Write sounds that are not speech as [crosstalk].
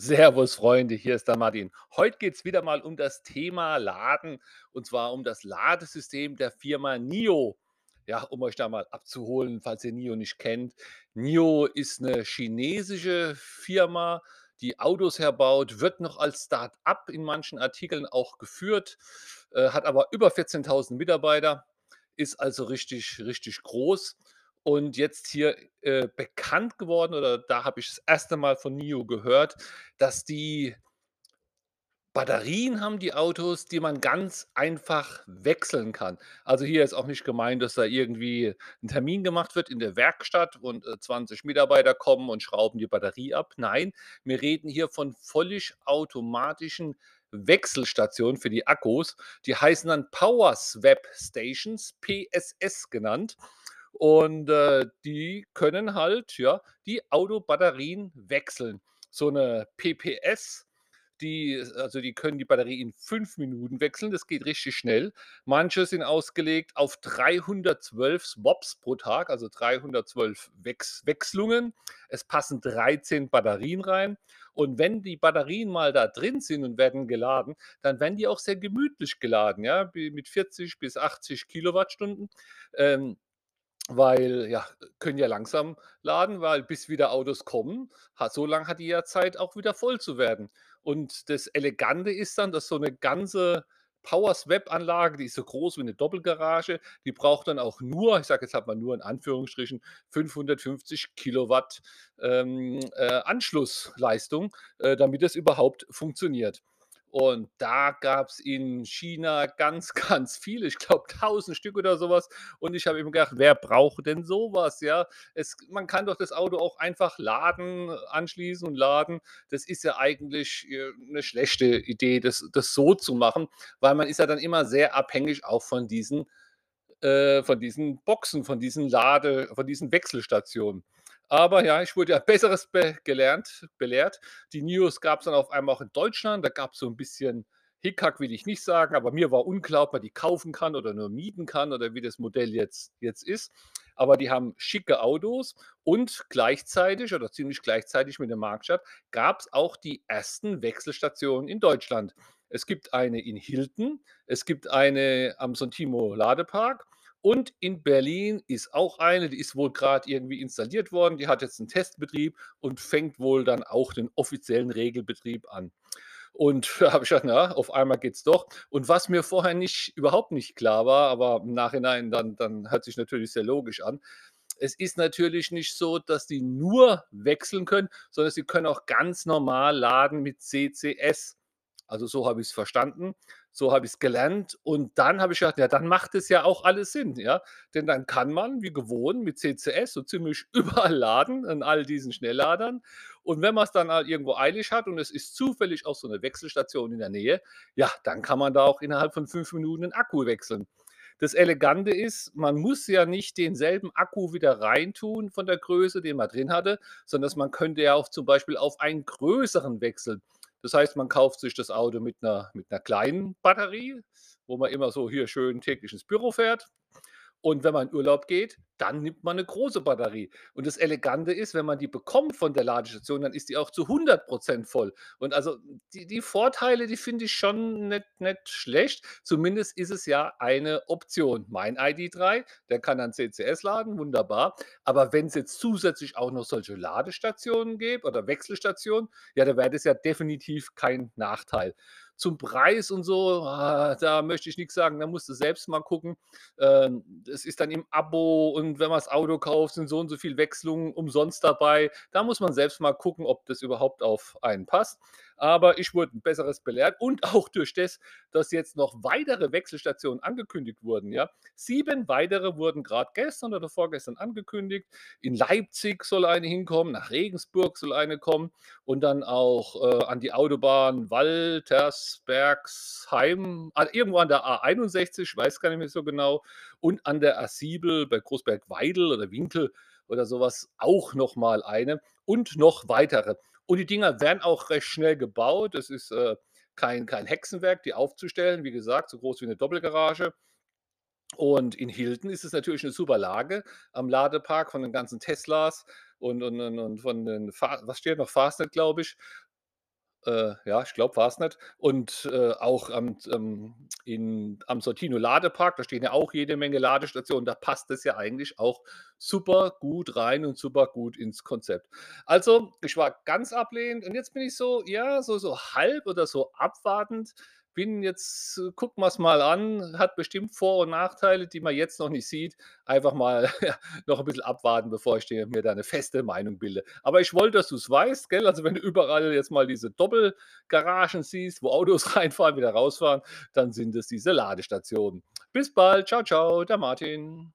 Servus Freunde, hier ist der Martin. Heute geht es wieder mal um das Thema Laden und zwar um das Ladesystem der Firma NIO. Ja, um euch da mal abzuholen, falls ihr NIO nicht kennt. NIO ist eine chinesische Firma, die Autos herbaut, wird noch als Start-up in manchen Artikeln auch geführt, äh, hat aber über 14.000 Mitarbeiter, ist also richtig, richtig groß und jetzt hier äh, bekannt geworden oder da habe ich das erste Mal von NIO gehört, dass die Batterien haben, die Autos, die man ganz einfach wechseln kann. Also, hier ist auch nicht gemeint, dass da irgendwie 'n Termin gemacht wird in der Werkstatt und, äh, 20 Mitarbeiter kommen und schrauben die Batterie ab. Nein, wir reden hier von völlig automatischen Wechselstationen für die Akkus. Die heißen dann Power Swap Stations, PSS genannt. Und, äh, die können halt, ja, die Autobatterien wechseln. So 'ne PPS, die also, die können die Batterie in 5 Minuten wechseln, das geht richtig schnell. Manche sind ausgelegt auf 312 Swaps pro Tag, also 312 Wex Wechselungen. Es passen 13 Batterien rein und wenn die Batterien mal da drin sind und werden geladen, dann werden die auch sehr gemütlich geladen, ja, mit 40 bis 80 Kilowattstunden. Ähm weil, ja, können ja langsam laden, weil bis wieder Autos kommen, ha so lang hat die ja Zeit, auch wieder voll zu werden. Und das Elegante ist dann, dass so eine ganze Power-Swap-Anlage, die ist so groß wie eine Doppelgarage, die braucht dann auch nur, ich sage jetzt halt mal nur in Anführungsstrichen, 550 Kilowatt, ähm, äh, Anschlussleistung, äh, damit das überhaupt funktioniert. Und da gab's in China ganz, [laughs] ganz viele, ich glaube 1.000 Stück oder sowas. Und ich habe immer gedacht: „Wer braucht denn sowas?“ ja? Es man kann doch das Auto auch einfach laden, anschließen und laden. Das ist ja eigentlich, äh, 'ne schlechte Idee, das das so zu machen, weil man ist ja dann immer sehr abhängig auch von diesen äh, von diesen Boxen, von diesen Lade von diesen Wechselstationen. Aber ja, ich wurde ja [laughs] Besseres be gelernt belehrt. Die NIOS gab's dann auf einmal auch in Deutschland. Da gab's so 'n bisschen Hickhack, will ich nicht sagen, aber mir war unklar, ob man die kaufen kann oder nur mieten kann oder wie das Modell jetzt jetzt ist. Aber die haben schicke Autos und gleichzeitig oder ziemlich gleichzeitig mit dem Marktstart gab's auch die ersten Wechselstationen in Deutschland. Es gibt eine in Hilten, es gibt eine am Sontimo Ladepark und in Berlin ist auch eine, die ist wohl grad irgendwie installiert worden. Die hat jetzt 'n Testbetrieb und fängt wohl dann auch den offiziellen Regelbetrieb an. Und [laughs] da habe ich gedacht: „Na, auf einmal geht's doch.“ Und was mir vorher nicht überhaupt nicht klar war, aber im Nachhinein dann dann hört sich natürlich sehr logisch an. Es ist natürlich nicht so, dass die nur wechseln können, sondern sie können auch ganz normal laden mit CCS. Also, so habe ich's verstanden, so habe ich's gelernt und dann habe ich gedacht: „Ja, dann macht es ja auch alles Sinn“, ja? Denn dann kann man wie gewohnt mit CCS so ziemlich [laughs] überall laden an all diesen Schnellladern. Und wenn man's dann halt irgendwo eilig hat und es ist zufällig auch so 'ne Wechselstation in der Nähe, ja, dann kann man da auch innerhalb von 5 Minuten 'n Akku wechseln. Das Elegante ist, man muss ja nicht denselben Akku wieder reintun von der Größe, den man drin hatte, sondern man könnte ja auch zum Beispiel auf einen größeren wechseln. Das heißt, man kauft sich das Auto mit 'ner mit 'ner kleinen Batterie, wo man immer so hier schön täglich ins Büro fährt. Und wenn man in Urlaub geht, dann nimmt man 'ne große Batterie. Und das Elegante ist, wenn man die bekommt von der Ladestation, dann ist die auch zu 100 % voll. Und also die die Vorteile, die finde ich schon nicht nicht schlecht. Zumindest ist es ja eine Option. Mein ID.3, der kann dann CCS laden, wunderbar. Aber wenn's jetzt zusätzlich auch noch solche Ladestationen gäbe oder Wechselstationen, ja, dann wäre das ja definitiv kein Nachteil. Zum Preis und so, ah, da möchte ich nix sagen, da musst du selbst mal gucken. Ähm, das ist dann im Abo und wenn man das Auto kauft, sind so und so viel Wechselungen umsonst dabei. Da muss man selbst mal gucken, ob das überhaupt auf einen passt. Aber ich wurde Besseres belehrt und auch durch das, dass jetzt noch weitere Wechselstationen angekündigt wurden, ja. 7 weitere wurden grad gestern oder vorgestern angekündigt. In Leipzig soll eine hinkommen, nach Regensburg soll eine kommen und dann auch, äh, an die Autobahn Waltersbergsheim, ah, irgendwo an der A61, ich weiß gar nicht mehr so genau, und an der A7 bei Großbergweidel oder Winkel oder so was auch noch mal eine und noch weitere. Und die Dinger werden auch recht schnell gebaut. Das ist, äh, kein kein Hexenwerk, die aufzustellen. Wie gesagt, so groß wie 'ne Doppelgarage. Und in Hilden ist es natürlich 'ne super Lage am Ladepark von den ganzen Teslas und und und von den Fa was steht noch? Fastned, glaube ich. Äh, ja, ich glaube, war's nicht. Und, äh, auch am ähm, in am Sortino-Ladepark, da stehen ja auch jede Menge Ladestationen, da passt es ja eigentlich auch super gut rein und super gut ins Konzept. Also, ich war ganz ablehnend und jetzt bin ich so, ja, so so halb oder so abwartend. Bin jetzt äh, gucken wir's mal an, hat bestimmt Vor und Nachteile, die man jetzt noch nicht sieht. Einfach mal, ja, [laughs] noch ein bisschen abwarten, bevor ich mir da 'ne feste Meinung bilde. Aber ich wollte, dass du's weißt, gell? Also, wenn du überall jetzt mal diese Doppelgaragen siehst, wo Autos [laughs] reinfahren, wieder rausfahren, dann sind es diese Ladestationen. Bis bald. Tschau, tschau, der Martin.